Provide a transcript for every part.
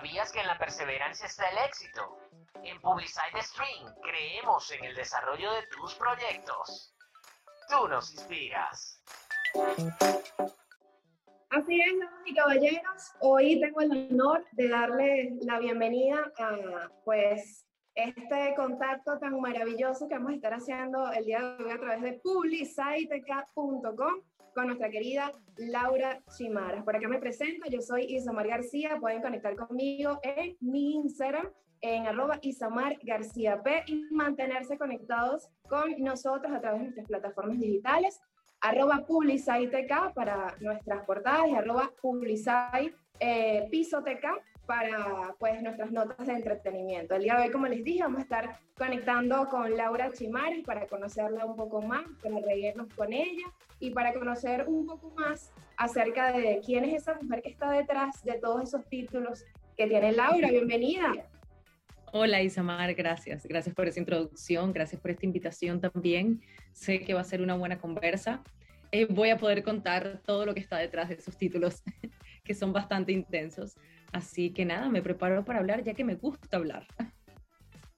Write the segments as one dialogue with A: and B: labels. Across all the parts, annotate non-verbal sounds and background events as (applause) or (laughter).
A: ¿Sabías que en la perseverancia está el éxito? En Publicide Stream creemos en el desarrollo de tus proyectos. Tú nos inspiras.
B: Así es, damas y caballeros. Hoy tengo el honor de darle la bienvenida a pues este contacto tan maravilloso que vamos a estar haciendo el día de hoy a través de publiciteca.com con nuestra querida Laura Chimaras. Por acá me presento, yo soy Isamar García, pueden conectar conmigo en mi Instagram en arroba Isamar García P y mantenerse conectados con nosotros a través de nuestras plataformas digitales, arroba Publiciteca para nuestras portadas y arroba Publicite eh, Pisoteca para pues nuestras notas de entretenimiento. El día de hoy, como les dije, vamos a estar conectando con Laura Chimares para conocerla un poco más, para reírnos con ella y para conocer un poco más acerca de quién es esa mujer que está detrás de todos esos títulos que tiene Laura. Bienvenida.
C: Hola Isamar, gracias. Gracias por esa introducción, gracias por esta invitación también. Sé que va a ser una buena conversa. Eh, voy a poder contar todo lo que está detrás de esos títulos, (laughs) que son bastante intensos. Así que nada, me preparo para hablar ya que me gusta hablar.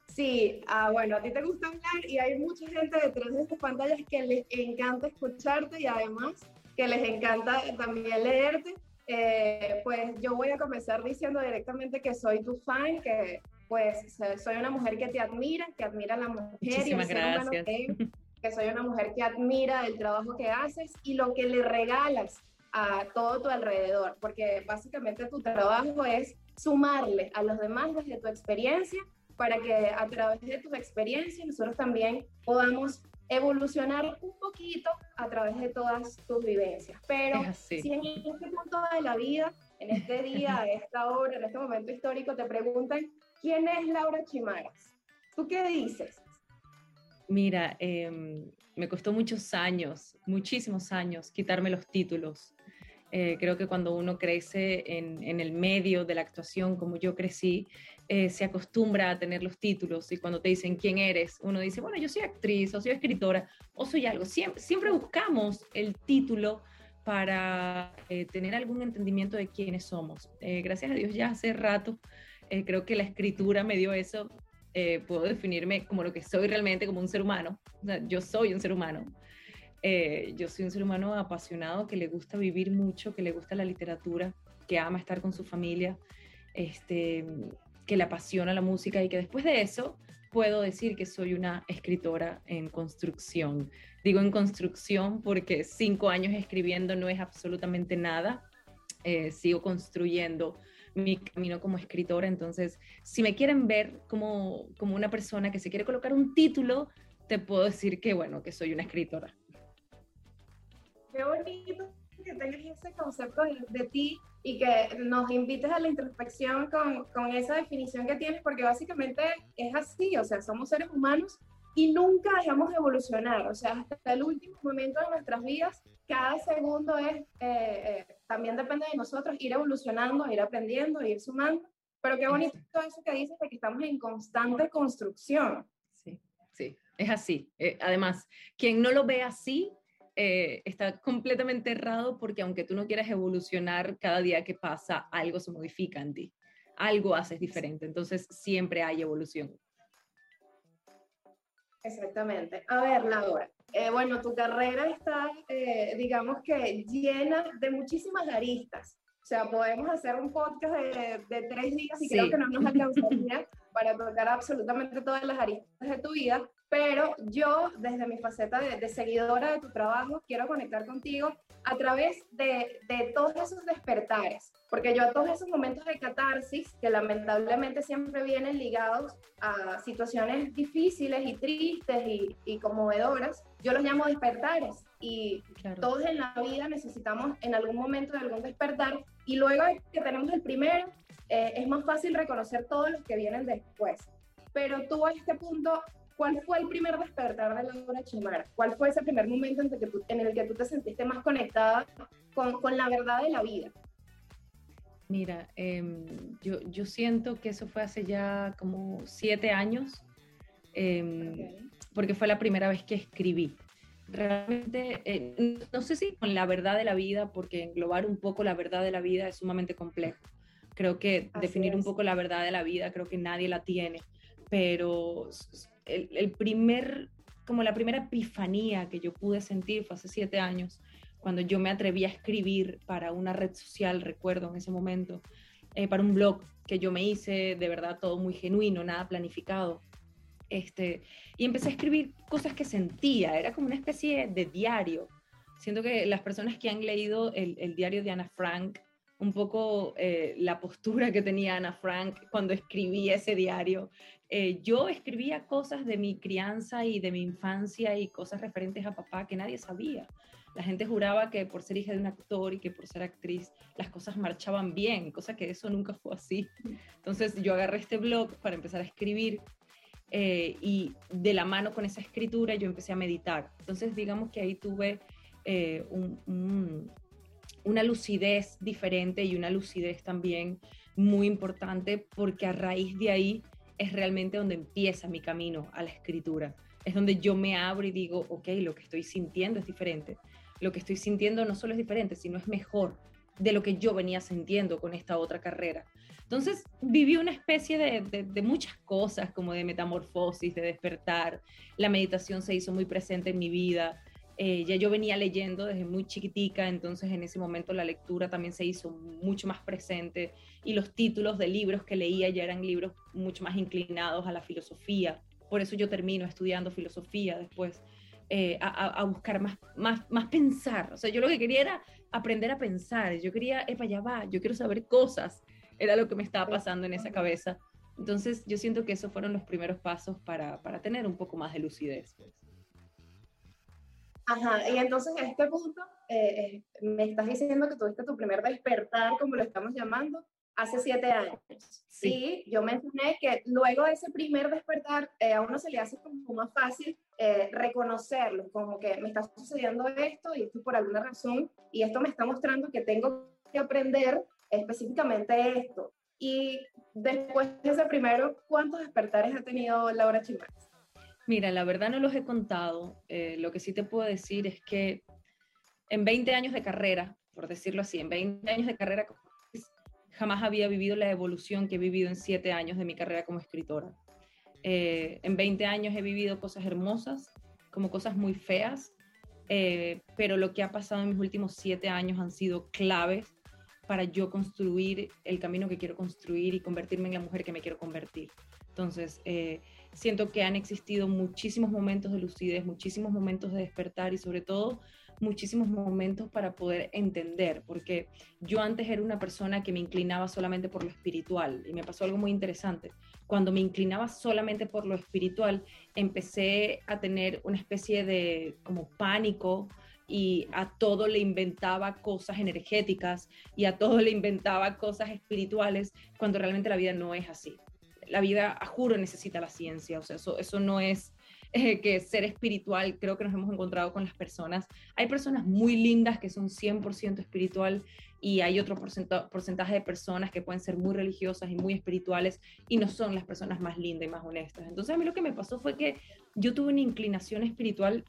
B: Sí, ah, bueno, a ti te gusta hablar y hay mucha gente detrás de estas pantallas que les encanta escucharte y además que les encanta también leerte. Eh, pues yo voy a comenzar diciendo directamente que soy tu fan, que pues soy una mujer que te admira, que admira a la mujer
C: Muchísimas y gracias.
B: Que, (laughs) que soy una mujer que admira el trabajo que haces y lo que le regalas a todo tu alrededor, porque básicamente tu trabajo es sumarle a los demás desde tu experiencia para que a través de tus experiencias nosotros también podamos evolucionar un poquito a través de todas tus vivencias. Pero si en este punto de la vida, en este día, (laughs) a esta hora, en este momento histórico, te preguntan, ¿quién es Laura Chimaras? ¿Tú qué dices?
C: Mira, em, me costó muchos años, muchísimos años, quitarme los títulos. Eh, creo que cuando uno crece en, el medio de la actuación, como yo crecí, eh, se acostumbra a tener los títulos y cuando te dicen quién eres, uno dice, bueno, yo soy actriz o soy escritora o soy algo. Siempre, siempre buscamos el título para eh, tener algún entendimiento de quiénes somos. gracias a Dios ya hace rato creo que la escritura me dio eso. puedo definirme como lo que soy realmente, como un ser humano. yo soy un ser humano. Eh, yo soy un ser humano apasionado que le gusta vivir mucho, que le gusta la literatura, que ama estar con su familia, este, que le apasiona la música y que después de eso puedo decir que soy una escritora en construcción. Digo en construcción porque cinco años escribiendo no es absolutamente nada. Eh, sigo construyendo mi camino como escritora. Entonces, si me quieren ver como, como una persona que se quiere colocar un título, te puedo decir que, bueno, que soy una escritora
B: qué bonito que tengas ese concepto de, ti y que nos invites a la introspección con, con, esa definición que tienes, porque básicamente es así, o sea, somos seres humanos y nunca dejamos de evolucionar, o sea, hasta el último momento de nuestras vidas, cada segundo es, eh, eh, también depende de nosotros ir evolucionando, ir aprendiendo, ir sumando, pero qué bonito todo eso que dices de que estamos en constante construcción.
C: Sí, sí, es así. Eh, además, quien no lo ve así, eh, está completamente errado porque aunque tú no quieras evolucionar, cada día que pasa algo se modifica en ti, algo haces diferente, entonces siempre hay evolución.
B: Exactamente. A ver, Laura, eh, bueno, tu carrera está, eh, digamos que llena de muchísimas aristas. O sea, podemos hacer un podcast de, de tres días y creo que no nos alcanzaría (laughs) para tocar absolutamente todas las aristas de tu vida, pero yo desde mi faceta de, seguidora de tu trabajo quiero conectar contigo a través de, de, todos esos despertares, porque yo a todos esos momentos de catarsis que lamentablemente siempre vienen ligados a situaciones difíciles y tristes y, y conmovedoras, yo los llamo despertares y todos en la vida necesitamos en algún momento de algún despertar y luego que tenemos el primero, eh, es más fácil reconocer todos los que vienen después. Pero tú a este punto ¿Cuál fue el primer despertar de Laura Chimara? ¿Cuál fue ese primer momento en, el que tú te sentiste más conectada con, con la verdad de la vida?
C: Mira, em, yo, yo, siento que eso fue hace ya como siete años, em, porque fue la primera vez que escribí. Realmente, eh, no sé si con la verdad de la vida, porque englobar un poco la verdad de la vida es sumamente complejo, Creo que definir un poco la verdad de la vida, creo que nadie la tiene, pero el, primer, como la primera epifanía que yo pude sentir fue hace siete años, cuando yo me atreví a escribir para una red social, recuerdo en ese momento, eh, para un blog que yo me hice, de verdad todo muy genuino, nada planificado. Este, y empecé a escribir cosas que sentía, era como una especie de diario. Siento que las personas que han leído el, el diario de Ana Frank, un poco eh, la postura que tenía Ana Frank cuando escribía ese diario. Eh, yo escribía cosas de mi crianza y de mi infancia y cosas referentes a papá que nadie sabía. La gente juraba que por ser hija de un actor y que por ser actriz las cosas marchaban bien, cosa que eso nunca fue así. Entonces yo agarré este blog para empezar a escribir eh, y de la mano con esa escritura yo empecé a meditar. Entonces digamos que ahí tuve eh, una lucidez diferente y una lucidez también muy importante porque a raíz de ahí es realmente donde empieza mi camino a la escritura. Es donde yo me abro y digo, ok, lo que estoy sintiendo es diferente lo que estoy sintiendo no solo es diferente, sino es mejor de lo que yo venía sintiendo con esta otra carrera. Entonces viví una especie de, muchas cosas, como de metamorfosis, de despertar. La meditación se hizo muy presente en mi vida. Eh, ya yo venía leyendo desde muy chiquitica, entonces en ese momento la lectura también se hizo mucho más presente y los títulos de libros que leía ya eran libros mucho más inclinados a la filosofía. Por eso yo termino estudiando filosofía después eh, a, buscar más, más, más pensar. O sea, yo lo que quería era aprender a pensar. Yo quería, epa, ya va, yo quiero saber cosas. Era lo que me estaba pasando en esa cabeza. Entonces, yo siento que esos fueron los primeros pasos para, para tener un poco más de lucidez.
B: Ajá, y entonces a este punto eh, eh, me estás diciendo que tuviste tu primer despertar, como lo estamos llamando, hace siete años. Sí. Y yo mencioné que luego de ese primer despertar, a uno se le hace como más fácil eh, reconocerlo, como que me está sucediendo esto y esto por alguna razón, y esto me está mostrando que tengo que aprender específicamente esto. Y después de ese primero, ¿cuántos despertares ha tenido Laura Chimax?
C: Mira, la verdad no los he contado. Eh, lo que sí te puedo decir es que en 20 años de carrera, por decirlo así, en 20 años de carrera jamás había vivido la evolución que he vivido en 7 años de mi carrera como escritora. Eh, en 20 años he vivido cosas hermosas, como cosas muy feas, eh, pero lo que ha pasado en mis últimos siete años han sido claves para yo construir el camino que quiero construir y convertirme en la mujer que me quiero convertir. Entonces, siento que han existido muchísimos momentos de lucidez, muchísimos momentos de despertar y sobre todo muchísimos momentos para poder entender, porque yo antes era una persona que me inclinaba solamente por lo espiritual y me pasó algo muy interesante. Cuando me inclinaba solamente por lo espiritual, empecé a tener una especie de como pánico y a todo le inventaba cosas energéticas y a todo le inventaba cosas espirituales cuando realmente la vida no es así. La vida, a juro, necesita la ciencia, o sea, eso, eso no es eh, que ser espiritual, creo que nos hemos encontrado con las personas. Hay personas muy lindas que son 100% espiritual y hay otro porcentaje de personas que pueden ser muy religiosas y muy espirituales y no son las personas más lindas y más honestas. Entonces a mí lo que me pasó fue que yo tuve una inclinación espiritual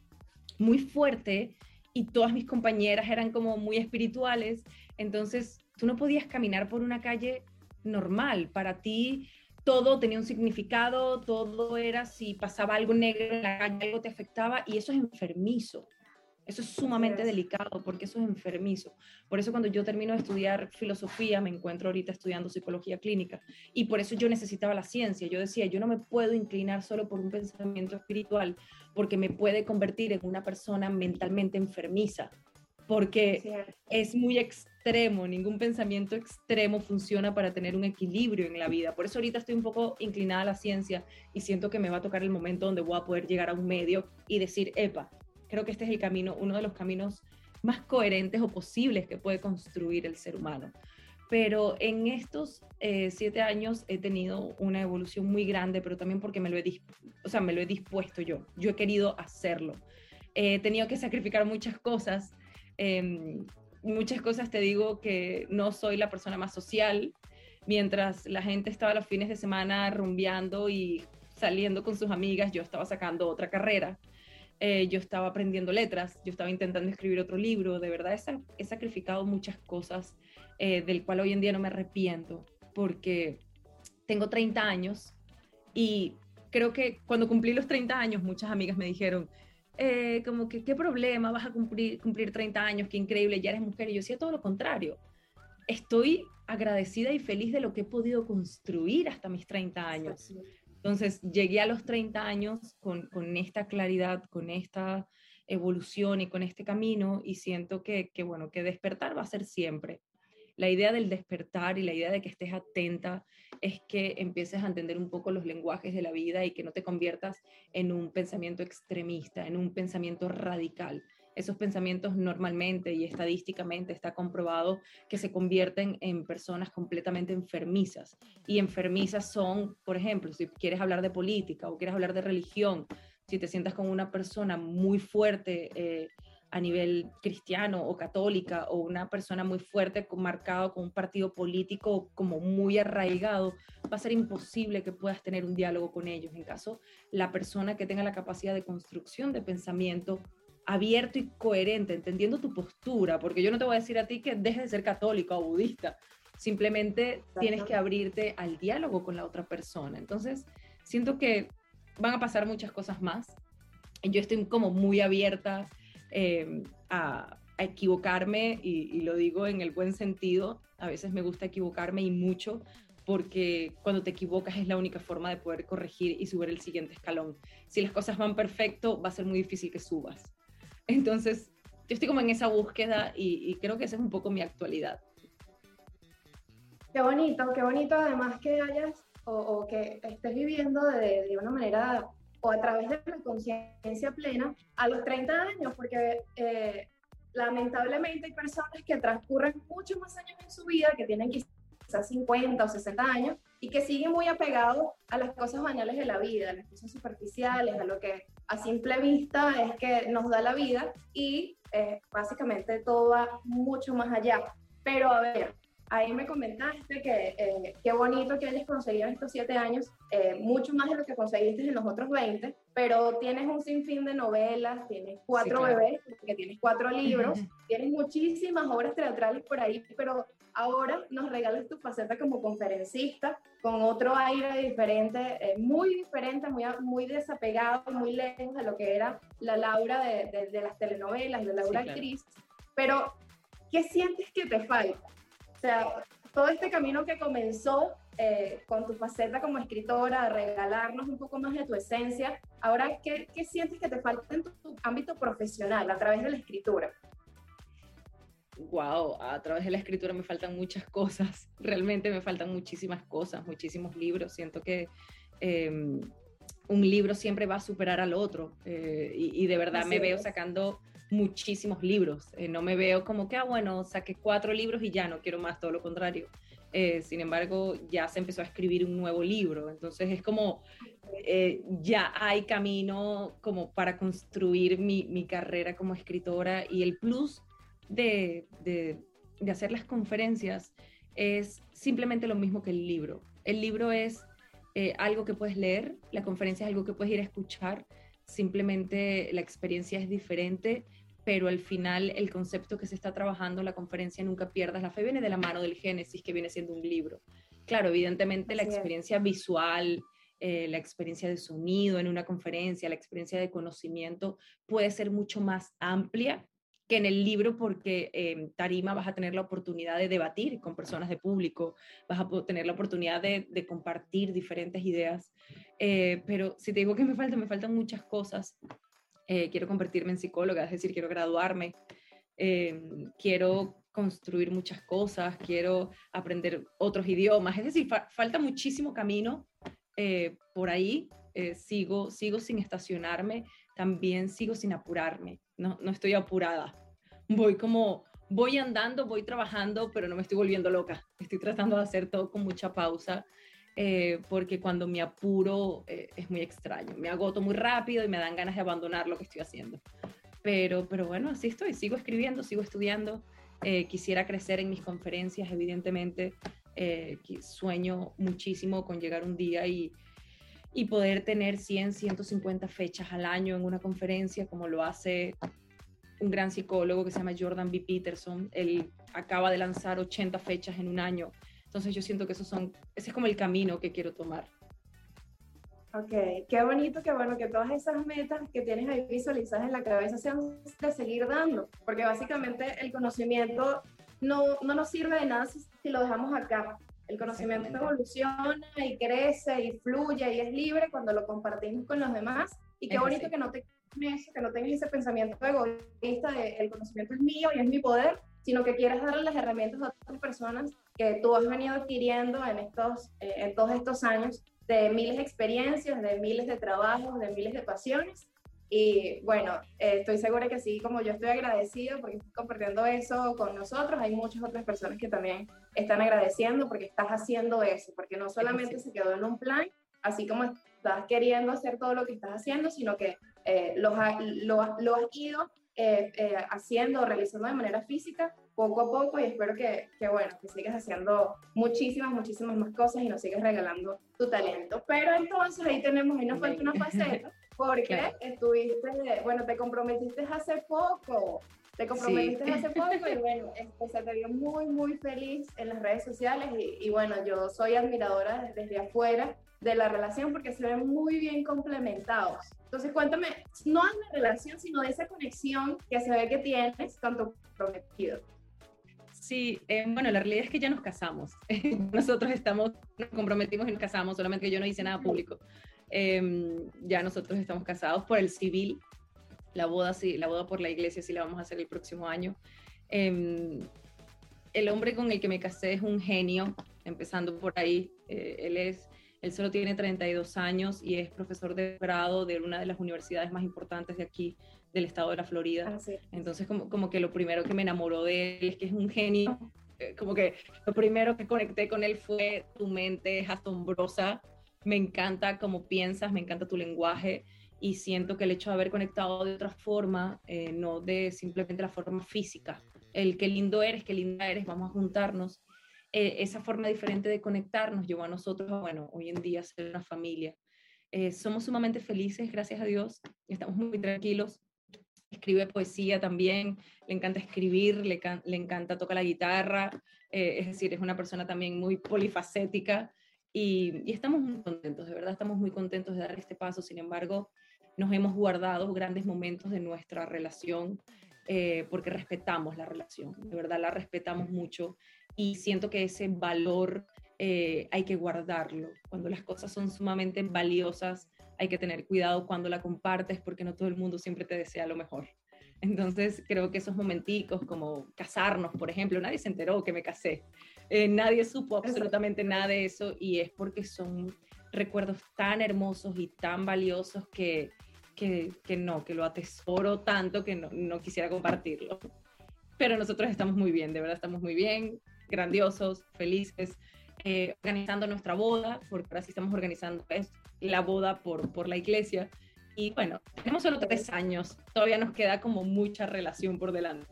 C: muy fuerte y todas mis compañeras eran como muy espirituales, entonces tú no podías caminar por una calle normal. Para ti todo tenía un significado, todo era si pasaba algo negro en la calle, algo te afectaba y eso es enfermizo. Eso es sumamente delicado porque eso es enfermizo. Por eso cuando yo termino de estudiar filosofía, me encuentro ahorita estudiando psicología clínica y por eso yo necesitaba la ciencia. Yo decía, yo no me puedo inclinar solo por un pensamiento espiritual porque me puede convertir en una persona mentalmente enfermiza porque es muy extremo, ningún pensamiento extremo funciona para tener un equilibrio en la vida. Por eso ahorita estoy un poco inclinada a la ciencia y siento que me va a tocar el momento donde voy a poder llegar a un medio y decir, epa, creo que este es el camino, uno de los caminos más coherentes o posibles que puede construir el ser humano. Pero en estos eh, siete años he tenido una evolución muy grande, pero también porque me lo, he o sea, me lo he dispuesto yo. Yo he querido hacerlo. He tenido que sacrificar muchas cosas Em, muchas cosas te digo que no soy la persona más social, mientras la gente estaba los fines de semana rumbeando y saliendo con sus amigas, yo estaba sacando otra carrera. Eh, yo estaba aprendiendo letras, yo estaba intentando escribir otro libro, de verdad he, sacrificado muchas cosas eh, del cual hoy en día no me arrepiento, porque tengo 30 años y creo que cuando cumplí los 30 años muchas amigas me dijeron, eh, como que, ¿qué problema? Vas a cumplir, cumplir 30 años, qué increíble, ya eres mujer. Y yo decía todo lo contrario. Estoy agradecida y feliz de lo que he podido construir hasta mis 30 años. Entonces, llegué a los 30 años con, con esta claridad, con esta evolución y con este camino y siento que, que, bueno, que despertar va a ser siempre. La idea del despertar y la idea de que estés atenta es que empieces a entender un poco los lenguajes de la vida y que no te conviertas en un pensamiento extremista, en un pensamiento radical. Esos pensamientos normalmente y estadísticamente está comprobado que se convierten en personas completamente enfermizas. Y enfermizas son, por ejemplo, si quieres hablar de política o quieres hablar de religión, si te sientas con una persona muy fuerte, eh, a nivel cristiano o católica o una persona muy fuerte, marcado con un partido político como muy arraigado, va a ser imposible que puedas tener un diálogo con ellos. En caso, la persona que tenga la capacidad de construcción de pensamiento abierto y coherente, entendiendo tu postura, porque yo no te voy a decir a ti que dejes de ser católico o budista, simplemente tienes que abrirte al diálogo con la otra persona. Entonces, siento que van a pasar muchas cosas más. Yo estoy como muy abierta Em, a, equivocarme y, lo digo en el buen sentido. A veces me gusta equivocarme y mucho porque cuando te equivocas es la única forma de poder corregir y subir el siguiente escalón. Si las cosas van perfecto, va a ser muy difícil que subas. Entonces, yo estoy como en esa búsqueda y, creo que esa es un poco mi actualidad.
B: Qué bonito, qué bonito además que hayas o, que estés viviendo de, de, una manera o a través de la conciencia plena a los 30 años, porque eh, lamentablemente hay personas que transcurren muchos más años en su vida, que tienen quizás 50 o 60 años y que siguen muy apegados a las cosas banales de la vida, a las cosas superficiales, a lo que a simple vista es que nos da la vida y eh, básicamente todo va mucho más allá. Pero a ver, ahí me comentaste que eh, qué bonito que hayas conseguido en estos siete años, eh, mucho más de lo que conseguiste en los otros 20, pero tienes un sinfín de novelas, tienes cuatro bebés, porque tienes cuatro libros, tienes muchísimas obras teatrales por ahí, pero ahora nos regalas tu faceta como conferencista con otro aire diferente, eh, muy diferente, muy, muy desapegado, muy lejos de lo que era la Laura de, de, las telenovelas, la Laura actriz, pero ¿qué sientes que te falta? O sea, todo este camino que comenzó eh, con tu faceta como escritora, regalarnos un poco más de tu esencia, ahora, ¿qué, ¿qué, sientes que te falta en tu, ámbito profesional a través de la escritura?
C: Wow, a través de la escritura me faltan muchas cosas, (laughs) realmente me faltan muchísimas cosas, muchísimos libros. Siento que em, un libro siempre va a superar al otro eh, y, de verdad me veo sacando muchísimos libros. Eh, no me veo como que, ah, bueno, saqué cuatro libros y ya no quiero más, todo lo contrario. Eh, sin embargo, ya se empezó a escribir un nuevo libro. Entonces es como, eh, ya hay camino como para construir mi, mi, carrera como escritora y el plus de, de, de hacer las conferencias es simplemente lo mismo que el libro. El libro es algo que puedes leer, la conferencia es algo que puedes ir a escuchar, simplemente la experiencia es diferente, pero al final el concepto que se está trabajando en la conferencia Nunca pierdas la fe viene de la mano del Génesis, que viene siendo un libro. Claro, evidentemente la experiencia visual, eh, la experiencia de sonido en una conferencia, la experiencia de conocimiento puede ser mucho más amplia que en el libro porque en Tarima vas a tener la oportunidad de debatir con personas de público, vas a tener la oportunidad de, compartir diferentes ideas. Eh, pero si te digo que me falta, me faltan muchas cosas. Eh, quiero convertirme en psicóloga, es decir, quiero graduarme, em, quiero construir muchas cosas, quiero aprender otros idiomas, es decir, falta muchísimo camino eh, por ahí, eh, sigo, sigo sin estacionarme, también sigo sin apurarme, no, no estoy apurada, voy como, voy andando, voy trabajando, pero no me estoy volviendo loca, estoy tratando de hacer todo con mucha pausa eh, porque cuando me apuro eh, es muy extraño, me agoto muy rápido y me dan ganas de abandonar lo que estoy haciendo. Pero, pero bueno, así estoy, sigo escribiendo, sigo estudiando, eh, quisiera crecer en mis conferencias, evidentemente, sueño muchísimo con llegar un día y, y poder tener 100, 150 fechas al año en una conferencia, como lo hace un gran psicólogo que se llama Jordan B. Peterson. Él acaba de lanzar 80 fechas en un año Entonces yo siento que esos son, ese es como el camino que quiero tomar.
B: Ok, qué bonito, qué bueno que todas esas metas que tienes ahí visualizadas en la cabeza sean de seguir dando, porque básicamente el conocimiento no, no nos sirve de nada si, si lo dejamos acá. El conocimiento evoluciona y crece y fluye y es libre cuando lo compartimos con los demás. Y qué bonito que no te eso, que no tengas ese pensamiento egoísta de el conocimiento es mío y es mi poder, sino que quieras darle las herramientas a otras personas que tú has venido adquiriendo en, estos, eh, en todos estos años de miles de experiencias, de miles de trabajos, de miles de pasiones. Y bueno, eh, estoy segura que sí, como yo estoy agradecido porque estoy compartiendo eso con nosotros, hay muchas otras personas que también están agradeciendo porque estás haciendo eso, porque no solamente se quedó en un plan, así como estás queriendo hacer todo lo que estás haciendo, sino que eh, lo, lo, has ido eh, eh, haciendo, realizando de manera física, poco a poco, y espero que, que, bueno, que sigas haciendo muchísimas, muchísimas más cosas y nos sigas regalando tu talento. Pero entonces ahí tenemos, ahí nos falta una faceta, porque estuviste, bueno, te comprometiste hace poco, te comprometiste hace (laughs) poco y bueno, este, se te vio muy, muy feliz en las redes sociales y, y bueno, yo soy admiradora desde afuera de la relación porque se ven muy bien complementados. Entonces, cuéntame, no de la relación, sino de esa conexión que se ve que tienes con tu prometido.
C: Sí, eh, bueno, la realidad es que ya nos casamos. (laughs) nosotros estamos, nos comprometimos y nos casamos, solamente que yo no hice nada público. Em, ya nosotros estamos casados por el civil. La boda sí, la boda por la iglesia sí la vamos a hacer el próximo año. Em, el hombre con el que me casé es un genio, empezando por ahí. Eh, él es él solo tiene 32 años y es profesor de grado de una de las universidades más importantes de aquí, del estado de la Florida. Entonces, como, como que lo primero que me enamoró de él es que es un genio. Eh, como que lo primero que conecté con él fue tu mente es asombrosa. Me encanta cómo piensas, me encanta tu lenguaje y siento que el hecho de haber conectado de otra forma, eh, no de simplemente la forma física, el qué lindo eres, qué linda eres, vamos a juntarnos eh, esa forma diferente de conectarnos llevó a nosotros, bueno, hoy en día ser una familia. Eh, somos sumamente felices, gracias a Dios, estamos muy tranquilos. Escribe poesía también, le encanta escribir, le, le encanta tocar la guitarra, eh, es decir, es una persona también muy polifacética y, estamos muy contentos, de verdad estamos muy contentos de dar este paso. Sin embargo, nos hemos guardado grandes momentos de nuestra relación porque respetamos la relación, de verdad la respetamos mucho y siento que ese valor eh, hay que guardarlo. Cuando las cosas son sumamente valiosas, hay que tener cuidado cuando la compartes porque no todo el mundo siempre te desea lo mejor. Entonces creo que esos momenticos como casarnos, por ejemplo, nadie se enteró que me casé, eh, nadie supo absolutamente nada de eso y es porque son recuerdos tan hermosos y tan valiosos que, que, que no, que lo atesoro tanto que no, no quisiera compartirlo. Pero nosotros estamos muy bien, de verdad estamos muy bien grandiosos, felices, eh, organizando nuestra boda, porque ahora sí estamos organizando la boda por, por la iglesia. Y bueno, tenemos solo tres años, todavía nos queda como mucha relación por delante.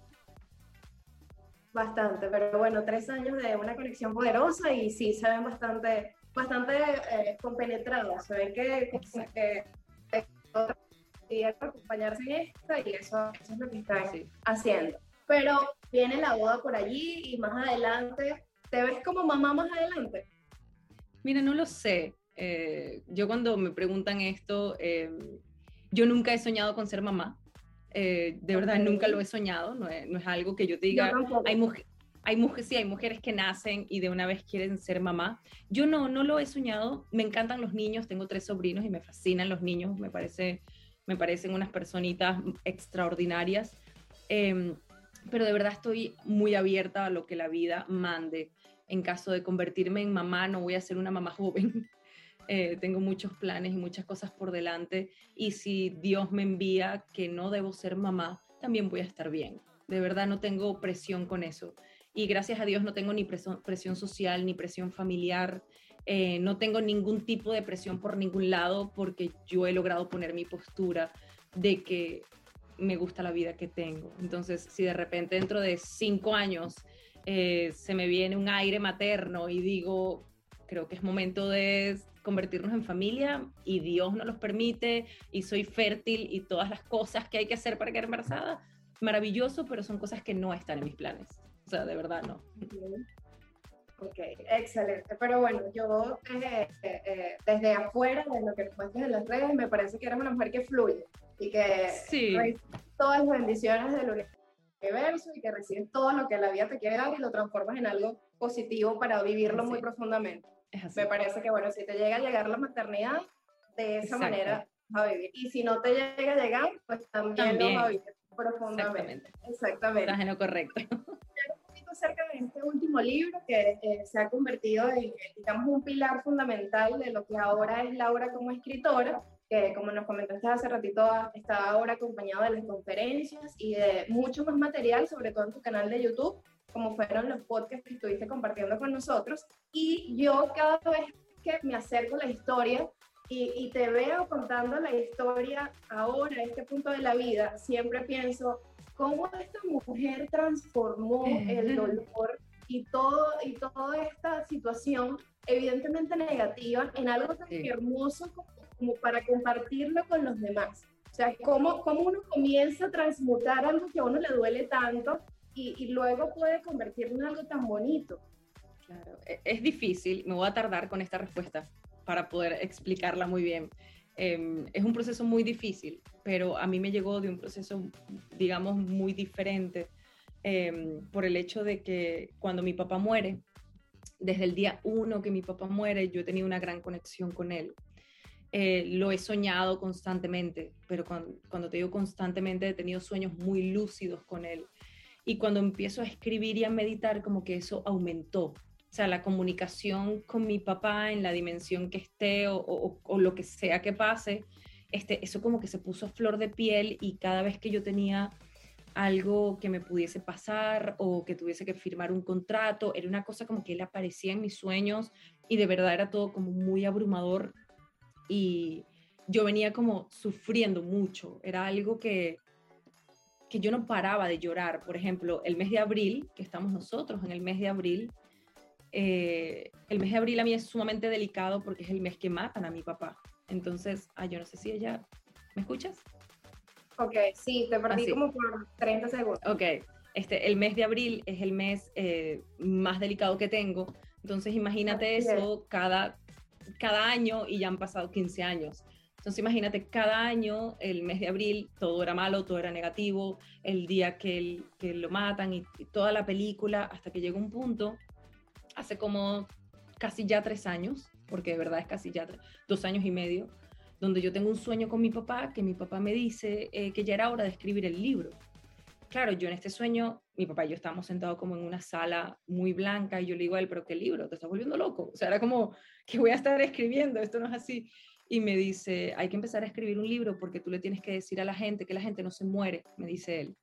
B: Bastante, pero bueno, tres años de una conexión poderosa y sí, se ven bastante, bastante eh, compenetrados. Se ve que, que, que acompañarse en esta y eso, eso es lo que están haciendo pero viene la boda por allí y más adelante, ¿te ves como mamá más adelante?
C: Mira, no lo sé. Eh, yo cuando me preguntan esto, eh, yo nunca he soñado con ser mamá. Eh, de verdad, nunca lo he soñado. No es, no es algo que yo te diga. hay, mujeres, hay mujeres, sí, hay mujeres que nacen y de una vez quieren ser mamá. Yo no, no lo he soñado. Me encantan los niños. Tengo tres sobrinos y me fascinan los niños. Me parece, me parecen unas personitas extraordinarias. Em, pero de verdad estoy muy abierta a lo que la vida mande. En caso de convertirme en mamá, no voy a ser una mamá joven. Eh, tengo muchos planes y muchas cosas por delante y si Dios me envía que no debo ser mamá, también voy a estar bien. De verdad no tengo presión con eso. Y gracias a Dios no tengo ni presión, social ni presión familiar. Eh, no tengo ningún tipo de presión por ningún lado porque yo he logrado poner mi postura de que me gusta la vida que tengo. Entonces, si de repente dentro de cinco años eh, se me viene un aire materno y digo, creo que es momento de convertirnos en familia y Dios nos los permite y soy fértil y todas las cosas que hay que hacer para quedar embarazada, maravilloso, pero son cosas que no están en mis planes. O sea, de verdad no.
B: Ok, excelente. Pero bueno, yo eh, eh, desde afuera, de lo que nos muestras en las redes, me parece que eres una mujer que fluye y que
C: sí.
B: todas las bendiciones del universo y que recibes todo lo que la vida te quiere dar y lo transformas en algo positivo para vivirlo muy profundamente. Me parece que, bueno, si te llega a llegar la maternidad, de esa manera vas a vivir. Y si no te llega a llegar, pues también, lo vas a vivir profundamente.
C: Exactamente. Exactamente. Estás en lo correcto (laughs)
B: acerca de este último libro que eh, se ha convertido en, digamos, un pilar fundamental de lo que ahora es Laura como escritora, que como nos comentaste hace ratito, está ahora acompañado de las conferencias y de mucho más material, sobre todo en tu canal de YouTube, como fueron los podcasts que estuviste compartiendo con nosotros. Y yo cada vez que me acerco a la historia y, y, te veo contando la historia ahora, a este punto de la vida, siempre pienso, cómo esta mujer transformó el dolor y, todo, y toda esta situación evidentemente negativa en algo tan hermoso como, para compartirlo con los demás. O sea, cómo, cómo uno comienza a transmutar algo que a uno le duele tanto y, y luego puede convertirlo en algo tan bonito.
C: Claro, e, es difícil, me voy a tardar con esta respuesta para poder explicarla muy bien. Em, es un proceso muy difícil, pero a mí me llegó de un proceso, digamos, muy diferente em, por el hecho de que cuando mi papá muere, desde el día uno que mi papá muere, yo he tenido una gran conexión con él. Eh, lo he soñado constantemente, pero cuando te digo constantemente, he tenido sueños muy lúcidos con él. Y cuando empiezo a escribir y a meditar, como que eso aumentó. O sea, la comunicación con mi papá en la dimensión que esté o, lo que sea que pase, este, eso como que se puso flor de piel y cada vez que yo tenía algo que me pudiese pasar o que tuviese que firmar un contrato, era una cosa como que él aparecía en mis sueños y de verdad era todo como muy abrumador y yo venía como sufriendo mucho, era algo que, que yo no paraba de llorar. Por ejemplo, el mes de abril, que estamos nosotros en el mes de abril, eh, el mes de abril a mí es sumamente delicado porque es el mes que matan a mi papá. Entonces, ah, yo no sé si ella... ¿Me escuchas?
B: Ok, sí, te perdí como por 30 segundos.
C: Ok, este, el mes de abril es el mes eh, más delicado que tengo. Entonces, imagínate eso cada, cada año y ya han pasado 15 años. Entonces, imagínate, cada año, el mes de abril, todo era malo, todo era negativo, el día que, que lo matan y, y, toda la película, hasta que llega un punto hace como casi ya tres años, porque de verdad es casi ya dos años y medio, donde yo tengo un sueño con mi papá, que mi papá me dice eh, que ya era hora de escribir el libro. Claro, yo en este sueño, mi papá y yo estábamos sentados como en una sala muy blanca y yo le digo a él, pero ¿qué libro? Te estás volviendo loco. O sea, era como, que voy a estar escribiendo? Esto no es así. Y me dice, hay que empezar a escribir un libro porque tú le tienes que decir a la gente que la gente no se muere, me dice él.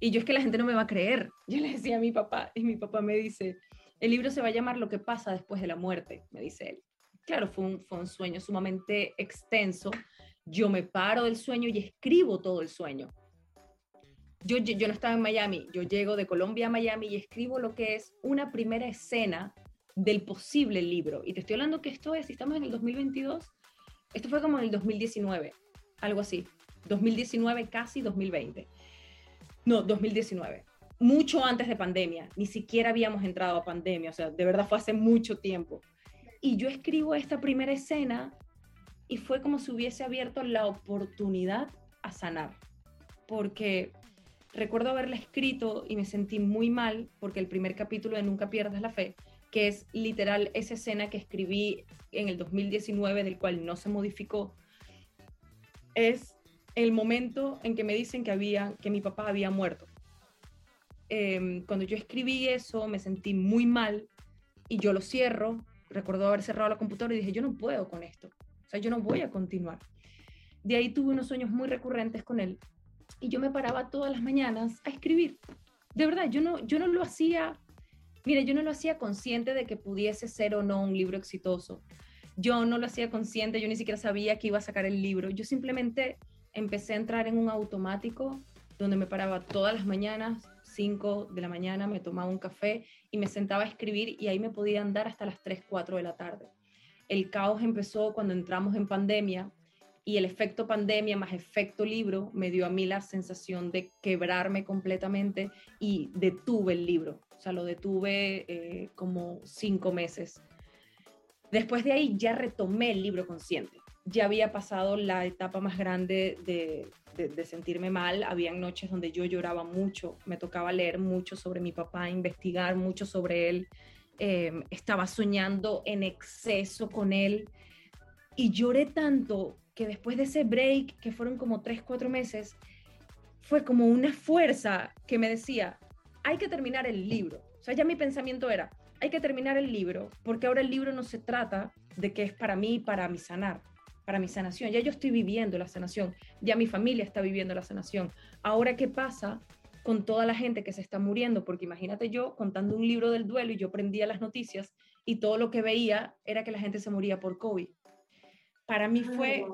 C: Y yo es que la gente no me va a creer. (laughs) Yo le decía a mi papá y mi papá me dice, el libro se va a llamar Lo que pasa después de la muerte, me dice él. Claro, fue un, fue un sueño sumamente extenso. Yo me paro del sueño y escribo todo el sueño. Yo, yo, no estaba en Miami, yo llego de Colombia a Miami y escribo lo que es una primera escena del posible libro. Y te estoy hablando que esto es, si estamos en el 2022, esto fue como en el 2019, algo así. 2019, casi 2020. No, 2019 mucho antes de pandemia, ni siquiera habíamos entrado a pandemia, o sea, de verdad fue hace mucho tiempo. Y yo escribo esta primera escena y fue como si hubiese abierto la oportunidad a sanar, porque recuerdo haberla escrito y me sentí muy mal porque el primer capítulo de Nunca pierdas la fe, que es literal esa escena que escribí en el 2019 del cual no se modificó, es el momento en que me dicen que había que mi papá había muerto Em, cuando yo escribí eso me sentí muy mal y yo lo cierro. Recuerdo haber cerrado la computadora y dije, yo no puedo con esto. O sea, yo no voy a continuar. De ahí tuve unos sueños muy recurrentes con él y yo me paraba todas las mañanas a escribir. De verdad, yo no, yo no lo hacía, mire, yo no lo hacía consciente de que pudiese ser o no un libro exitoso. Yo no lo hacía consciente, yo ni siquiera sabía que iba a sacar el libro. Yo simplemente empecé a entrar en un automático donde me paraba todas las mañanas, 5 de la mañana, me tomaba un café y me sentaba a escribir y ahí me podía andar hasta las 3, 4 de la tarde. El caos empezó cuando entramos en pandemia y el efecto pandemia más efecto libro me dio a mí la sensación de quebrarme completamente y detuve el libro. Sea, lo detuve eh, como cinco meses. Después de ahí ya retomé el libro consciente. Ya había pasado la etapa más grande de, de, sentirme mal. Habían noches donde yo lloraba mucho, me tocaba leer mucho sobre mi papá, investigar mucho sobre él. Em, estaba soñando en exceso con él y lloré tanto que después de ese break, que fueron como tres, cuatro meses, fue como una fuerza que me decía, hay que terminar el libro. O sea, ya mi pensamiento era, hay que terminar el libro, porque ahora el libro no se trata de que es para mí, para mi sanar, para mi sanación. Ya yo estoy viviendo la sanación, ya mi familia está viviendo la sanación. Ahora, ¿qué pasa con toda la gente que se está muriendo? Porque imagínate yo contando un libro del duelo y yo prendía las noticias y todo lo que veía era que la gente se moría por COVID para mí fue,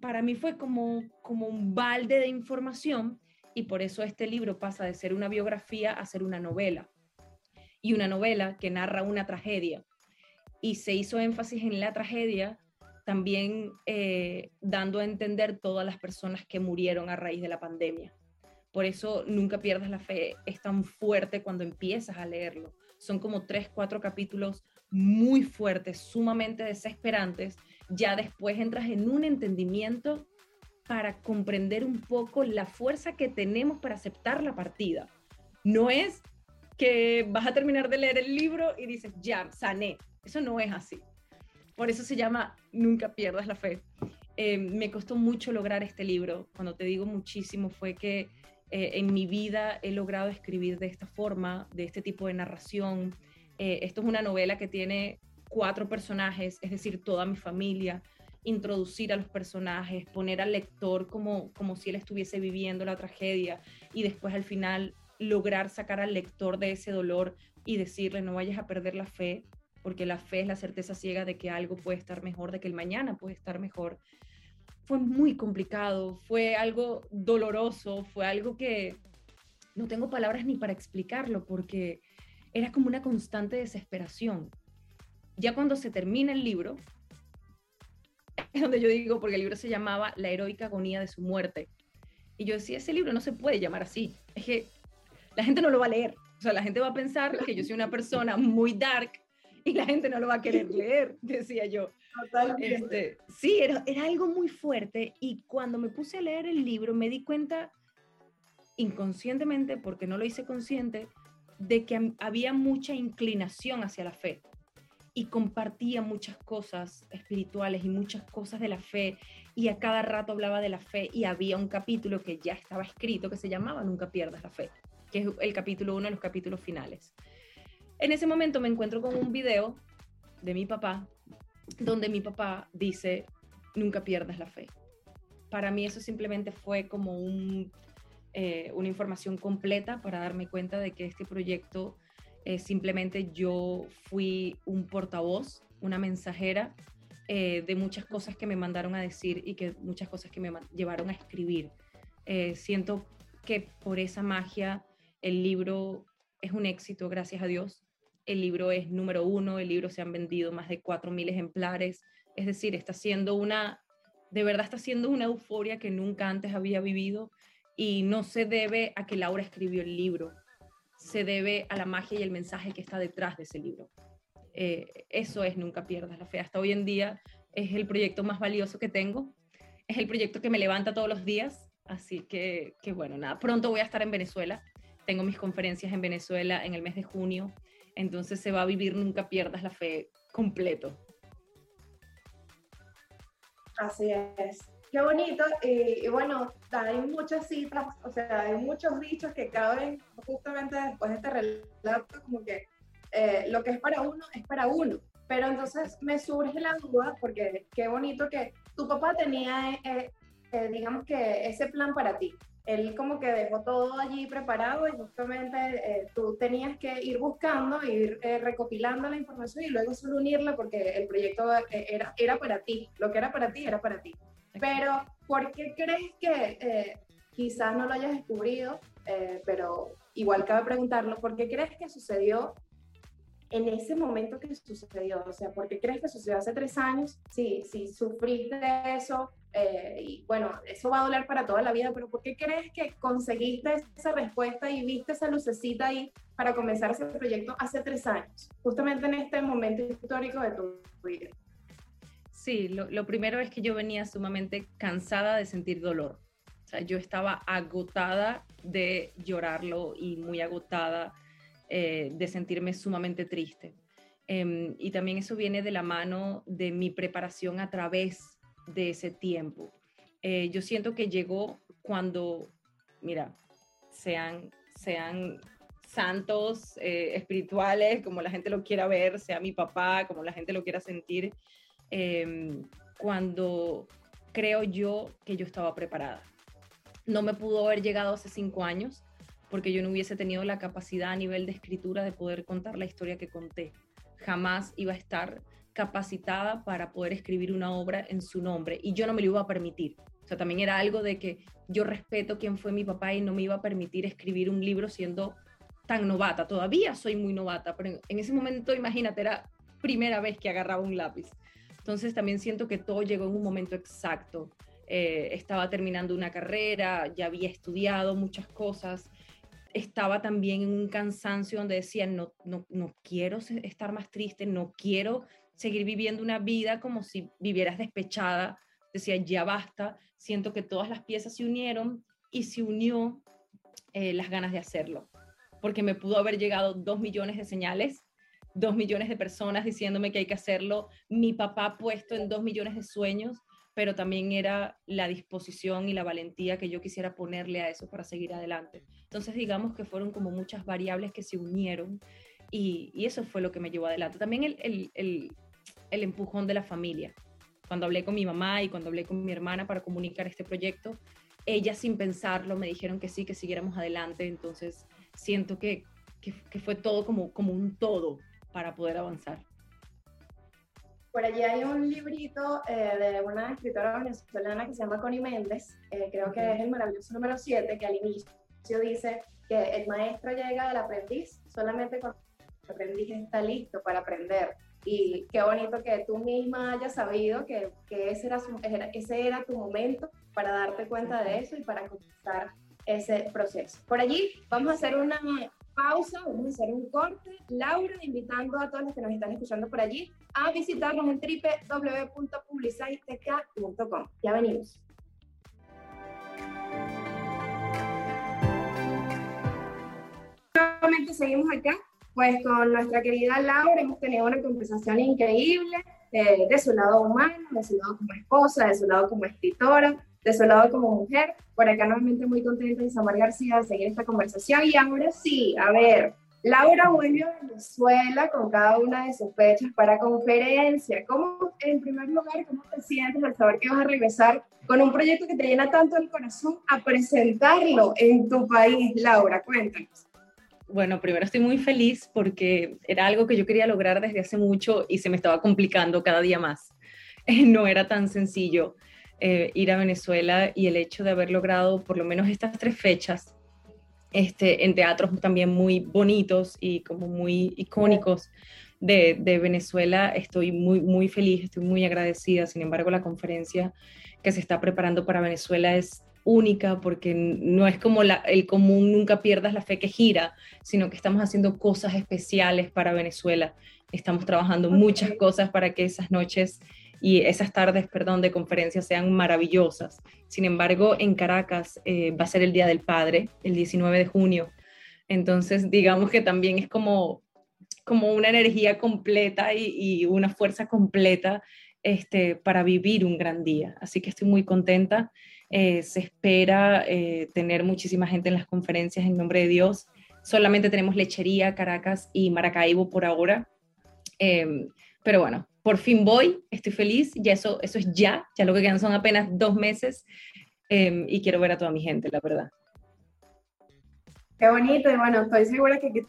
C: para mí fue como, como un balde de información y por eso este libro pasa de ser una biografía a ser una novela. Y una novela que narra una tragedia. Y se hizo énfasis en la tragedia, también eh, dando a entender todas las personas que murieron a raíz de la pandemia. Por eso nunca pierdas la fe, es tan fuerte cuando empiezas a leerlo. Son como tres, cuatro capítulos muy fuertes, sumamente desesperantes, ya después entras en un entendimiento para comprender un poco la fuerza que tenemos para aceptar la partida. No es que vas a terminar de leer el libro y dices, ya, sané. Eso no es así. Por eso se llama Nunca pierdas la fe. Eh, me costó mucho lograr este libro. Cuando te digo muchísimo fue que eh, en mi vida he logrado escribir de esta forma, de este tipo de narración. Eh, esto es una novela que tiene cuatro personajes, es decir, toda mi familia, introducir a los personajes, poner al lector como, como si él estuviese viviendo la tragedia y después al final lograr sacar al lector de ese dolor y decirle no vayas a perder la fe, porque la fe es la certeza ciega de que algo puede estar mejor, de que el mañana puede estar mejor. Fue muy complicado, fue algo doloroso, fue algo que no tengo palabras ni para explicarlo, porque era como una constante desesperación ya cuando se termina el libro, es donde yo digo, porque el libro se llamaba La heroica agonía de su muerte. Y yo decía, ese libro no se puede llamar así. Es que la gente no lo va a leer. O sea, la gente va a pensar que yo soy una persona muy dark y la gente no lo va a querer leer, (laughs) decía yo. Este, sí, era, era algo muy fuerte y cuando me puse a leer el libro me di cuenta inconscientemente, porque no lo hice consciente, de que había mucha inclinación hacia la fe y compartía muchas cosas espirituales y muchas cosas de la fe y a cada rato hablaba de la fe y había un capítulo que ya estaba escrito que se llamaba Nunca pierdas la fe, que es el capítulo uno de los capítulos finales. En ese momento me encuentro con un video de mi papá donde mi papá dice Nunca pierdas la fe. Para mí eso simplemente fue como eh, una información completa para darme cuenta de que este proyecto eh, simplemente yo fui un portavoz, una mensajera eh, de muchas cosas que me mandaron a decir y que muchas cosas que me llevaron a escribir. Eh, siento que por esa magia el libro es un éxito, gracias a Dios. El libro es número uno, el libro se han vendido más de 4.000 ejemplares, es decir, está siendo una, de verdad está siendo una euforia que nunca antes había vivido y no se debe a que Laura escribió el libro, se debe a la magia y el mensaje que está detrás de ese libro. Eh, eso es Nunca pierdas la fe. Hasta hoy en día es el proyecto más valioso que tengo. Es el proyecto que me levanta todos los días. Así que, que bueno, nada, pronto voy a estar en Venezuela. Tengo mis conferencias en Venezuela en el mes de junio. Entonces se va a vivir Nunca pierdas la fe completo.
B: Así es. Qué bonito. Y, bueno, hay muchas citas, o sea, hay muchos dichos que caben justamente después de este relato, como que eh, lo que es para uno es para uno. Pero entonces me surge la duda, porque qué bonito que tu papá tenía, eh, eh, digamos que ese plan para ti. Él como que dejó todo allí preparado y justamente tú tenías que ir buscando, ir recopilando la información y luego solo unirla porque el proyecto era, era para ti. Lo que era para ti era para ti. Pero, ¿por qué crees que eh, quizás no lo hayas descubrido? Eh, pero igual cabe preguntarlo, ¿por qué crees que sucedió en ese momento que sucedió? O sea, ¿por qué crees que sucedió hace tres años? Sí, sí, sufriste eso eh, y bueno, eso va a doler para toda la vida, pero ¿por qué crees que conseguiste esa respuesta y viste esa lucecita ahí para comenzar ese proyecto hace tres años, justamente en este momento histórico de tu vida?
C: Sí, lo, primero es que yo venía sumamente cansada de sentir dolor. O sea, yo estaba agotada de llorarlo y muy agotada eh, de sentirme sumamente triste. Em, y también eso viene de la mano de mi preparación a través de ese tiempo. Eh, yo siento que llegó cuando, mira, sean, sean santos eh, espirituales, como la gente lo quiera ver, sea mi papá, como la gente lo quiera sentir, em, cuando creo yo que yo estaba preparada. No me pudo haber llegado hace cinco años, porque yo no hubiese tenido la capacidad a nivel de escritura de poder contar la historia que conté. Jamás iba a estar capacitada para poder escribir una obra en su nombre y yo no me lo iba a permitir. O sea, también era algo de que yo respeto quién fue mi papá y no me iba a permitir escribir un libro siendo tan novata. Todavía soy muy novata, pero en ese momento, imagínate, era primera vez que agarraba un lápiz. Entonces también siento que todo llegó en un momento exacto. Eh, estaba terminando una carrera, ya había estudiado muchas cosas, estaba también en un cansancio donde decía, no, no, no quiero estar más triste, no quiero seguir viviendo una vida como si vivieras despechada. Decía, ya basta, siento que todas las piezas se unieron y se unió eh, las ganas de hacerlo, porque me pudo haber llegado dos millones de señales, dos millones de personas diciéndome que hay que hacerlo, mi papá puesto en dos millones de sueños, pero también era la disposición y la valentía que yo quisiera ponerle a eso para seguir adelante. Entonces digamos que fueron como muchas variables que se unieron y, eso fue lo que me llevó adelante. También el, el, el, empujón de la familia. Cuando hablé con mi mamá y cuando hablé con mi hermana para comunicar este proyecto, ellas sin pensarlo me dijeron que sí, que siguiéramos adelante. Entonces siento que, que, que fue todo como, como un todo para poder avanzar.
B: Por allí hay un librito eh, de una escritora venezolana que se llama Connie Méndez, eh, creo que es el maravilloso número 7, que al inicio dice que el maestro llega al aprendiz solamente cuando el aprendiz está listo para aprender. Y qué bonito que tú misma hayas sabido que, que ese, era ese era tu momento para darte cuenta de eso y para comenzar ese proceso. Por allí vamos a hacer una pausa, vamos a hacer un corte. Laura, invitando a todos los que nos están escuchando por allí a visitarnos en www.publiciteca.com. Ya venimos. Nuevamente seguimos acá, pues con nuestra querida Laura hemos tenido una conversación increíble eh, de su lado humano, de su lado como esposa, de su lado como escritora, de su lado como mujer. Por acá nuevamente muy contenta Isamar García de seguir esta conversación. Y ahora sí, a ver, Laura vuelve a Venezuela con cada una de sus fechas para conferencia. ¿Cómo, en primer lugar, cómo te sientes al saber que vas a regresar con un proyecto que te llena tanto el corazón a presentarlo en tu país? Laura, cuéntanos.
C: Bueno, primero estoy muy feliz porque era algo que yo quería lograr desde hace mucho y se me estaba complicando cada día más. (laughs) No era tan sencillo. Eh, ir a Venezuela y el hecho de haber logrado por lo menos estas tres fechas este, en teatros también muy bonitos y como muy icónicos de, de, Venezuela, estoy muy, muy feliz, estoy muy agradecida. Sin embargo, la conferencia que se está preparando para Venezuela es única porque no es como la, el común nunca pierdas la fe que gira, sino que estamos haciendo cosas especiales para Venezuela. Estamos trabajando muchas cosas para que esas noches y esas tardes, perdón, de conferencias sean maravillosas. Sin embargo, en Caracas eh, va a ser el Día del Padre, el 19 de junio. Entonces, digamos que también es como, como una energía completa y, una fuerza completa este, para vivir un gran día. Así que estoy muy contenta. Eh, se espera eh, tener muchísima gente en las conferencias en nombre de Dios. Solamente tenemos Lechería, Caracas y Maracaibo por ahora. Pero bueno, por fin voy, estoy feliz, ya eso, eso es ya, ya lo que quedan son apenas dos meses em, y quiero ver a toda mi gente, la verdad.
B: Qué bonito, y bueno, estoy segura que te,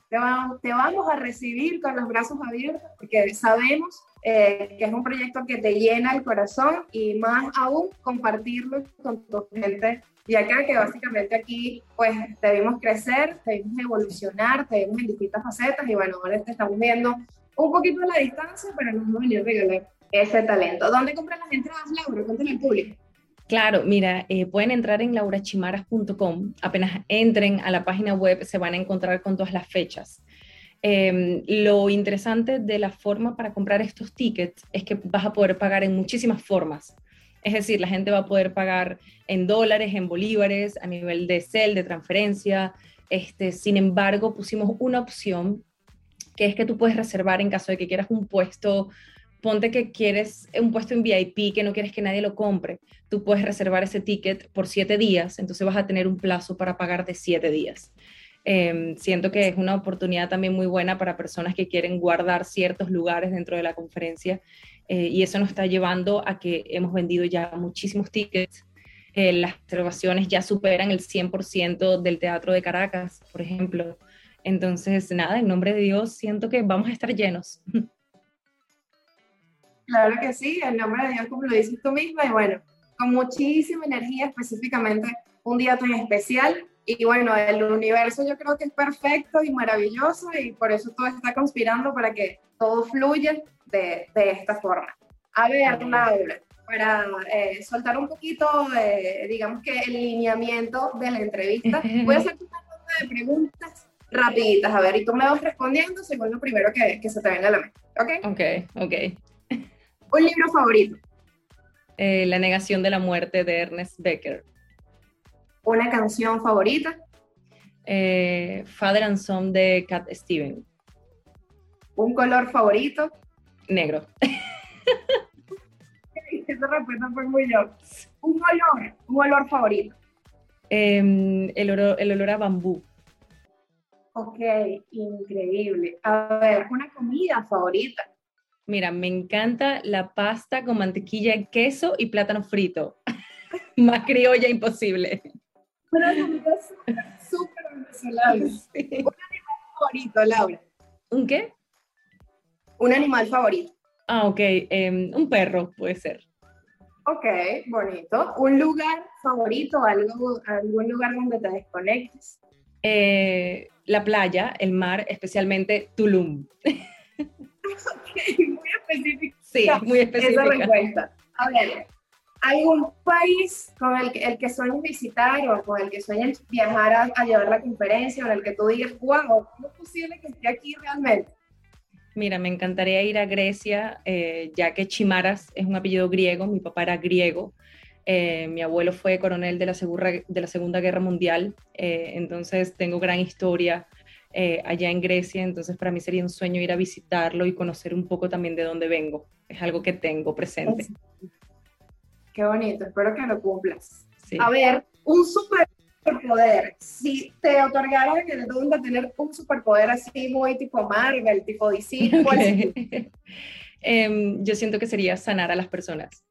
B: te vamos a recibir con los brazos abiertos, porque sabemos eh, que es un proyecto que te llena el corazón y más aún compartirlo con tu gente Y acá que básicamente aquí pues debimos crecer, debimos evolucionar, debimos en distintas facetas y bueno, ahora te estamos viendo un poquito a la distancia, pero nos venir a regalar ese talento. ¿Dónde compran las entradas, Laura? Cuéntale al público.
C: Claro, mira, eh, pueden entrar en laurachimaras.com. Apenas entren a la página web se van a encontrar con todas las fechas. Em, lo interesante de la forma para comprar estos tickets es que vas a poder pagar en muchísimas formas. Es decir, la gente va a poder pagar en dólares, en bolívares, a nivel de CEL, de transferencia. Este, sin embargo, pusimos una opción que es que tú puedes reservar en caso de que quieras un puesto ponte que quieres un puesto en VIP, que no quieres que nadie lo compre, tú puedes reservar ese ticket por siete días, entonces vas a tener un plazo para pagar de siete días. Em, siento que es una oportunidad también muy buena para personas que quieren guardar ciertos lugares dentro de la conferencia eh, y eso nos está llevando a que hemos vendido ya muchísimos tickets. Eh, las reservaciones ya superan el 100% del Teatro de Caracas, por ejemplo. Entonces, nada, en nombre de Dios, siento que vamos a estar llenos.
B: Claro que sí, en nombre de Dios, como lo dices tú misma, y bueno, con muchísima energía, específicamente un día tan especial. Y bueno, el universo yo creo que es perfecto y maravilloso y por eso todo está conspirando para que todo fluya de, de esta forma. A ver, Laura, para eh, soltar un poquito, eh, digamos que el lineamiento de la entrevista, voy a (laughs) hacerte una ronda de preguntas rapiditas, a ver, y tú me vas respondiendo según lo primero que, que se te venga a la mente, ¿ok?
C: Ok, ok. (laughs)
B: Un libro favorito.
C: Eh, la negación de la muerte de Ernest Becker.
B: Una canción favorita.
C: Eh, Father and Son de Cat Steven.
B: Un color favorito.
C: Negro. (laughs)
B: Esa respuesta fue muy yo. Un olor, un olor favorito.
C: Em, el, olor, el olor a bambú.
B: Ok, increíble. A ver, una comida favorita.
C: Mira, me encanta la pasta con mantequilla, queso y plátano frito. (laughs) Más criolla imposible.
B: Una comida súper venezolana. (laughs) Un animal favorito, Laura.
C: ¿Un qué?
B: Un animal favorito.
C: Ah, ok. Em, un perro puede ser.
B: Ok, bonito. ¿Un lugar favorito? ¿Algo, ¿Algún lugar donde te desconectes?
C: Eh, la playa, el mar, especialmente Tulum. (laughs)
B: muy específica.
C: Sí, muy específica.
B: Esa respuesta. A ver, ¿algún país con el que, el que sueñes visitar o con el que sueñes viajar a, llevar la conferencia o en el que tú digas, wow, ¿cómo es posible que esté aquí realmente?
C: Mira, me encantaría ir a Grecia, eh, ya que Chimaras es un apellido griego, mi papá era griego, eh, mi abuelo fue coronel de la, de la Segunda Guerra Mundial, eh, entonces tengo gran historia eh, allá en Grecia, entonces para mí sería un sueño ir a visitarlo y conocer un poco también de dónde vengo. Es algo que tengo presente.
B: Qué bonito, espero que lo cumplas. A ver, un superpoder. Si te otorgaran el don de tener un superpoder así muy tipo Marvel, tipo DC, ¿cuál (laughs)
C: em, yo siento que sería sanar a las personas.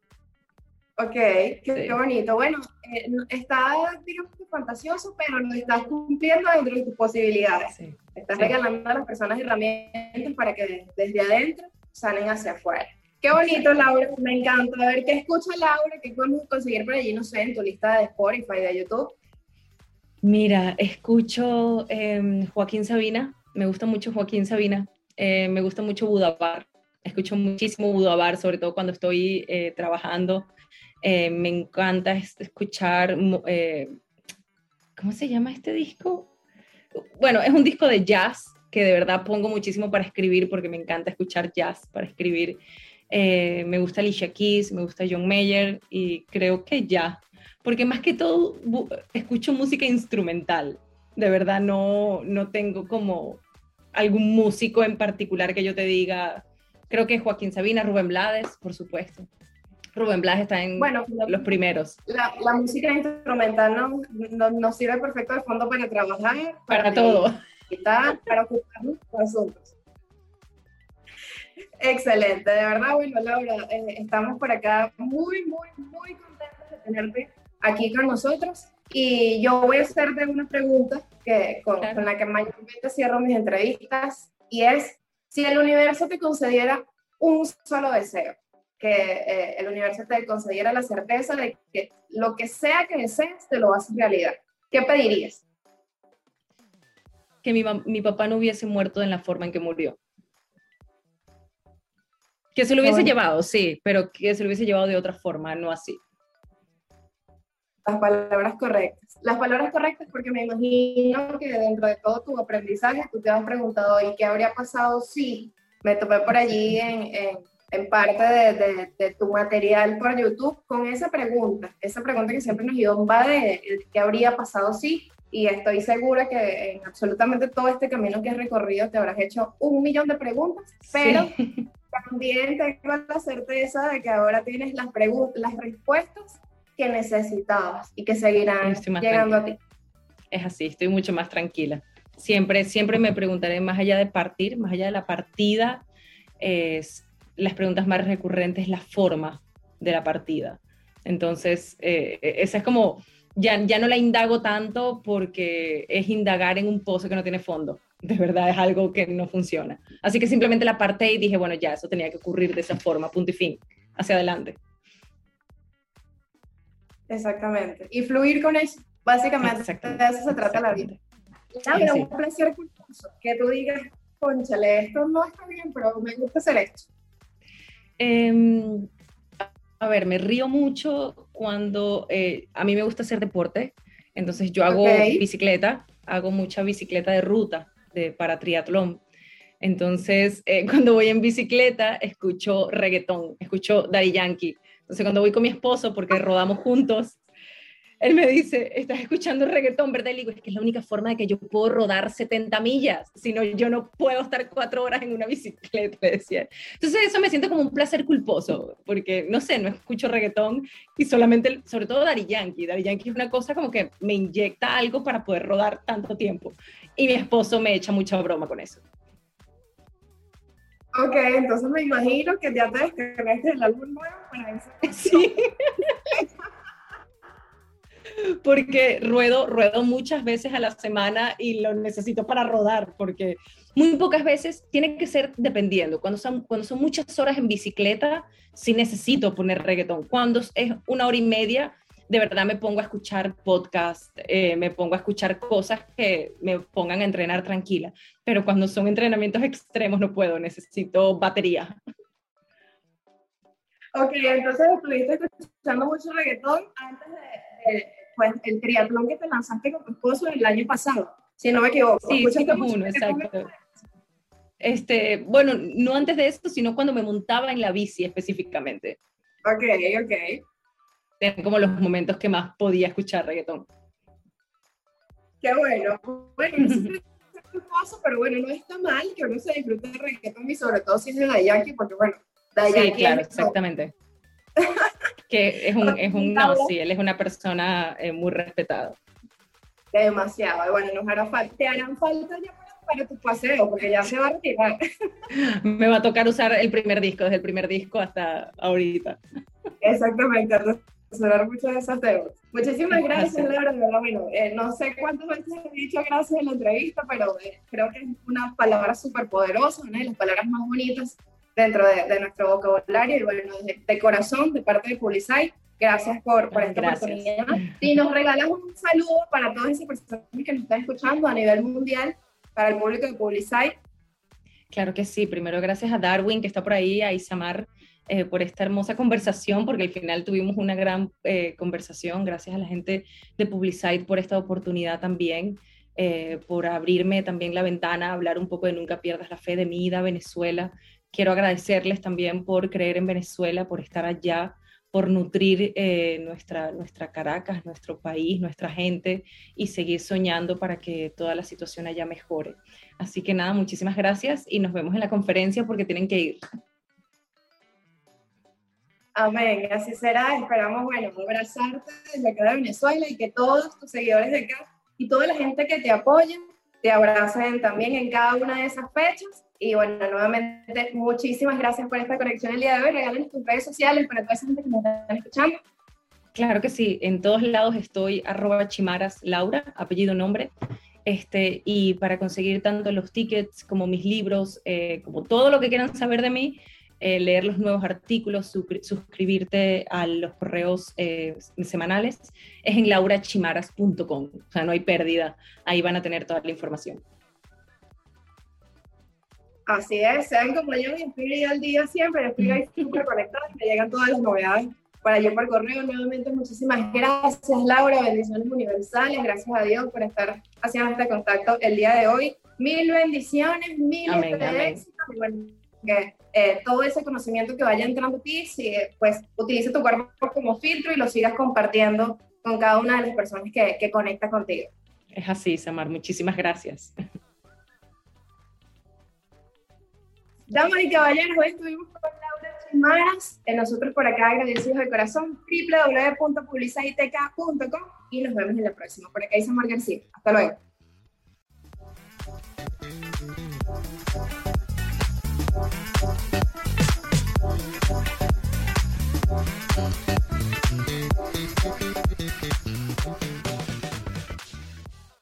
B: Ok, qué, bonito. Bueno, eh, está, digamos, fantasioso, pero lo estás cumpliendo dentro de tus posibilidades. estás regalando a las personas herramientas para que desde adentro salen hacia afuera. Qué bonito, Laura, me encanta. A ver, ¿qué escucha Laura? ¿Qué podemos conseguir por allí, no sé, en tu lista de Spotify, de YouTube?
C: Mira, escucho em, Joaquín Sabina, me gusta mucho Joaquín Sabina, eh, me gusta mucho Budabar, escucho muchísimo Budabar, sobre todo cuando estoy eh, trabajando eh, me encanta escuchar, eh, ¿cómo se llama este disco? Bueno, es un disco de jazz que de verdad pongo muchísimo para escribir porque me encanta escuchar jazz para escribir. Eh, me gusta Alicia Keys, me gusta John Mayer y creo que ya, porque más que todo escucho música instrumental. De verdad no, no tengo como algún músico en particular que yo te diga, creo que Joaquín Sabina, Rubén Blades, por supuesto. Rubén Blas está en bueno, los primeros.
B: La, música instrumental nos no, sirve perfecto de fondo para trabajar.
C: Para, todo.
B: para ocuparnos los asuntos. Excelente, de verdad, bueno, Laura, eh, estamos por acá muy, muy, muy contentos de tenerte aquí con nosotros. Y yo voy a hacerte una pregunta que, con, con la que mayormente cierro mis entrevistas, y es, si el universo te concediera un solo deseo, que eh, el universo te concediera la certeza de que lo que sea que desees te lo a realidad, ¿qué pedirías?
C: Que mi, mi papá no hubiese muerto en la forma en que murió. Que se lo hubiese llevado, sí, pero que se lo hubiese llevado de otra forma, no así.
B: Las palabras correctas. Las palabras correctas porque me imagino que dentro de todo tu aprendizaje tú te has preguntado, ¿y qué habría pasado si me topé por allí en, en, en parte de, de, de, tu material por YouTube con esa pregunta? Esa pregunta que siempre nos va de qué habría pasado si y estoy segura que en absolutamente todo este camino que has recorrido te habrás hecho un millón de preguntas, pero (laughs) también tengo la certeza de que ahora tienes las, las respuestas que necesitabas y que seguirán llegando a ti.
C: Es así, estoy mucho más tranquila. Siempre, siempre me preguntaré, más allá de partir, más allá de la partida, es, las preguntas más recurrentes es la forma de la partida. Entonces, eh, esa es como, ya, ya no la indago tanto porque es indagar en un pozo que no tiene fondo de verdad es algo que no funciona. Así que simplemente la aparté y dije, bueno, ya, eso tenía que ocurrir de esa forma, punto y fin, hacia adelante.
B: Exactamente. Y fluir con eso, básicamente, de eso se trata la vida. Laura, un placer curioso, que tú digas, conchale, esto no está bien, pero me gusta hacer esto.
C: Em, a ver, me río mucho cuando eh, a mí me gusta hacer deporte, entonces yo hago bicicleta, hago mucha bicicleta de ruta para triatlón. Entonces, eh, (laughs) cuando voy en bicicleta, escucho reggaetón, escucho Daddy Yankee. Entonces, cuando voy con mi esposo, porque rodamos juntos, él me dice, estás escuchando reggaetón, ¿verdad? Y le digo, es que es la única forma de que yo puedo rodar 70 millas, si no, yo no puedo estar cuatro horas en una bicicleta, decía. Entonces eso me siente como un placer culposo, porque, no sé, no escucho reggaetón y solamente, sobre todo Daddy Yankee. Daddy Yankee es una cosa como que me inyecta algo para poder rodar tanto tiempo y mi esposo me echa mucha broma con eso.
B: Ok, entonces me imagino que ya te descargaste el álbum nuevo para eso. (laughs) Sí. (laughs)
C: porque ruedo, ruedo muchas veces a la semana y lo necesito para rodar, porque muy pocas veces tiene que ser dependiendo. Cuando son, cuando son muchas horas en bicicleta, sí necesito poner reggaetón. Cuando es una hora y media, de verdad me pongo a escuchar podcast, eh, me pongo a escuchar cosas que me pongan a entrenar tranquila. Pero cuando son entrenamientos extremos no puedo, necesito batería.
B: Ok, entonces estuviste escuchando mucho reggaetón antes de, pues, el triatlón que te lanzaste con tu esposo el año pasado, si no me equivoco.
C: Sí, sí, uno, exacto. Este, bueno, no antes de esto, sino cuando me montaba en la bici específicamente.
B: Ok, ok
C: eran como los momentos que más podía escuchar reggaetón.
B: Qué bueno. Bueno, paso, pero bueno, no está mal que uno se disfrute de reggaetón y sobre todo si es de Dayaki, porque bueno,
C: Dayaki. Sí, claro, exactamente. (laughs) que es un, es un no, sí, él es una persona eh, muy respetada.
B: Demasiado, bueno, nos hará falta, te harán falta ya para tu paseo, porque ya se va a retirar. (laughs)
C: Me va a tocar usar el primer disco, desde el primer disco hasta ahorita.
B: Exactamente, resolver muchos de temas. Muchísimas gracias, Laura. Bueno, eh, no sé cuántas veces he dicho gracias en la entrevista, pero eh, creo que es una palabra súper poderosa, una de las palabras más bonitas dentro de, nuestro vocabulario. Y bueno, de, corazón, de parte de Publicite, gracias por, por esta oportunidad. Y nos regalas un saludo para todas esas personas que nos están escuchando a nivel mundial, para el público de Publicite.
C: Claro que sí. Primero, gracias a Darwin, que está por ahí, a Isamar eh, por esta hermosa conversación, porque al final tuvimos una gran eh, conversación. Gracias a la gente de Publicite por esta oportunidad también, eh, por abrirme también la ventana, hablar un poco de Nunca pierdas la fe de mi ida a Venezuela. Quiero agradecerles también por creer en Venezuela, por estar allá, por nutrir nuestra, nuestra Caracas, nuestro país, nuestra gente y seguir soñando para que toda la situación allá mejore. Así que nada, muchísimas gracias y nos vemos en la conferencia porque tienen que ir.
B: Amén, así será. Esperamos, bueno, abrazarte desde acá de Venezuela y que todos tus seguidores de acá y toda la gente que te apoya te abracen también en cada una de esas fechas. Y bueno, nuevamente, muchísimas gracias por esta conexión el día de hoy. Regalen tus redes sociales para toda esa gente que nos están escuchando.
C: Claro que sí, en todos lados estoy arroba chimaras Laura, apellido, nombre. Este, y para conseguir tanto los tickets como mis libros, eh, como todo lo que quieran saber de mí, eh, leer los nuevos artículos, suscribirte a los correos eh, semanales, es en laurachimaras.com. O sea, no hay pérdida. Ahí van a tener toda la información.
B: Así es, sean como yo, estoy ahí al día siempre, estoy ahí súper conectada, me llegan todas las novedades para yo por correo. Nuevamente, muchísimas gracias, Laura, bendiciones universales, gracias a Dios por estar haciendo este contacto el día de hoy. Mil bendiciones, mil éxitos, que eh, todo ese conocimiento que vaya entrando a ti, si, pues utilice tu cuerpo como filtro y lo sigas compartiendo con cada una de las personas que, que conecta contigo.
C: Es así, Samar, muchísimas gracias. (laughs)
B: Damas y caballeros, hoy estuvimos con Laura Chimaras, nosotros por acá agradecidos de corazón, www.publicidaditeca.com y nos vemos en la próxima. Por acá dice Mar García. Hasta luego.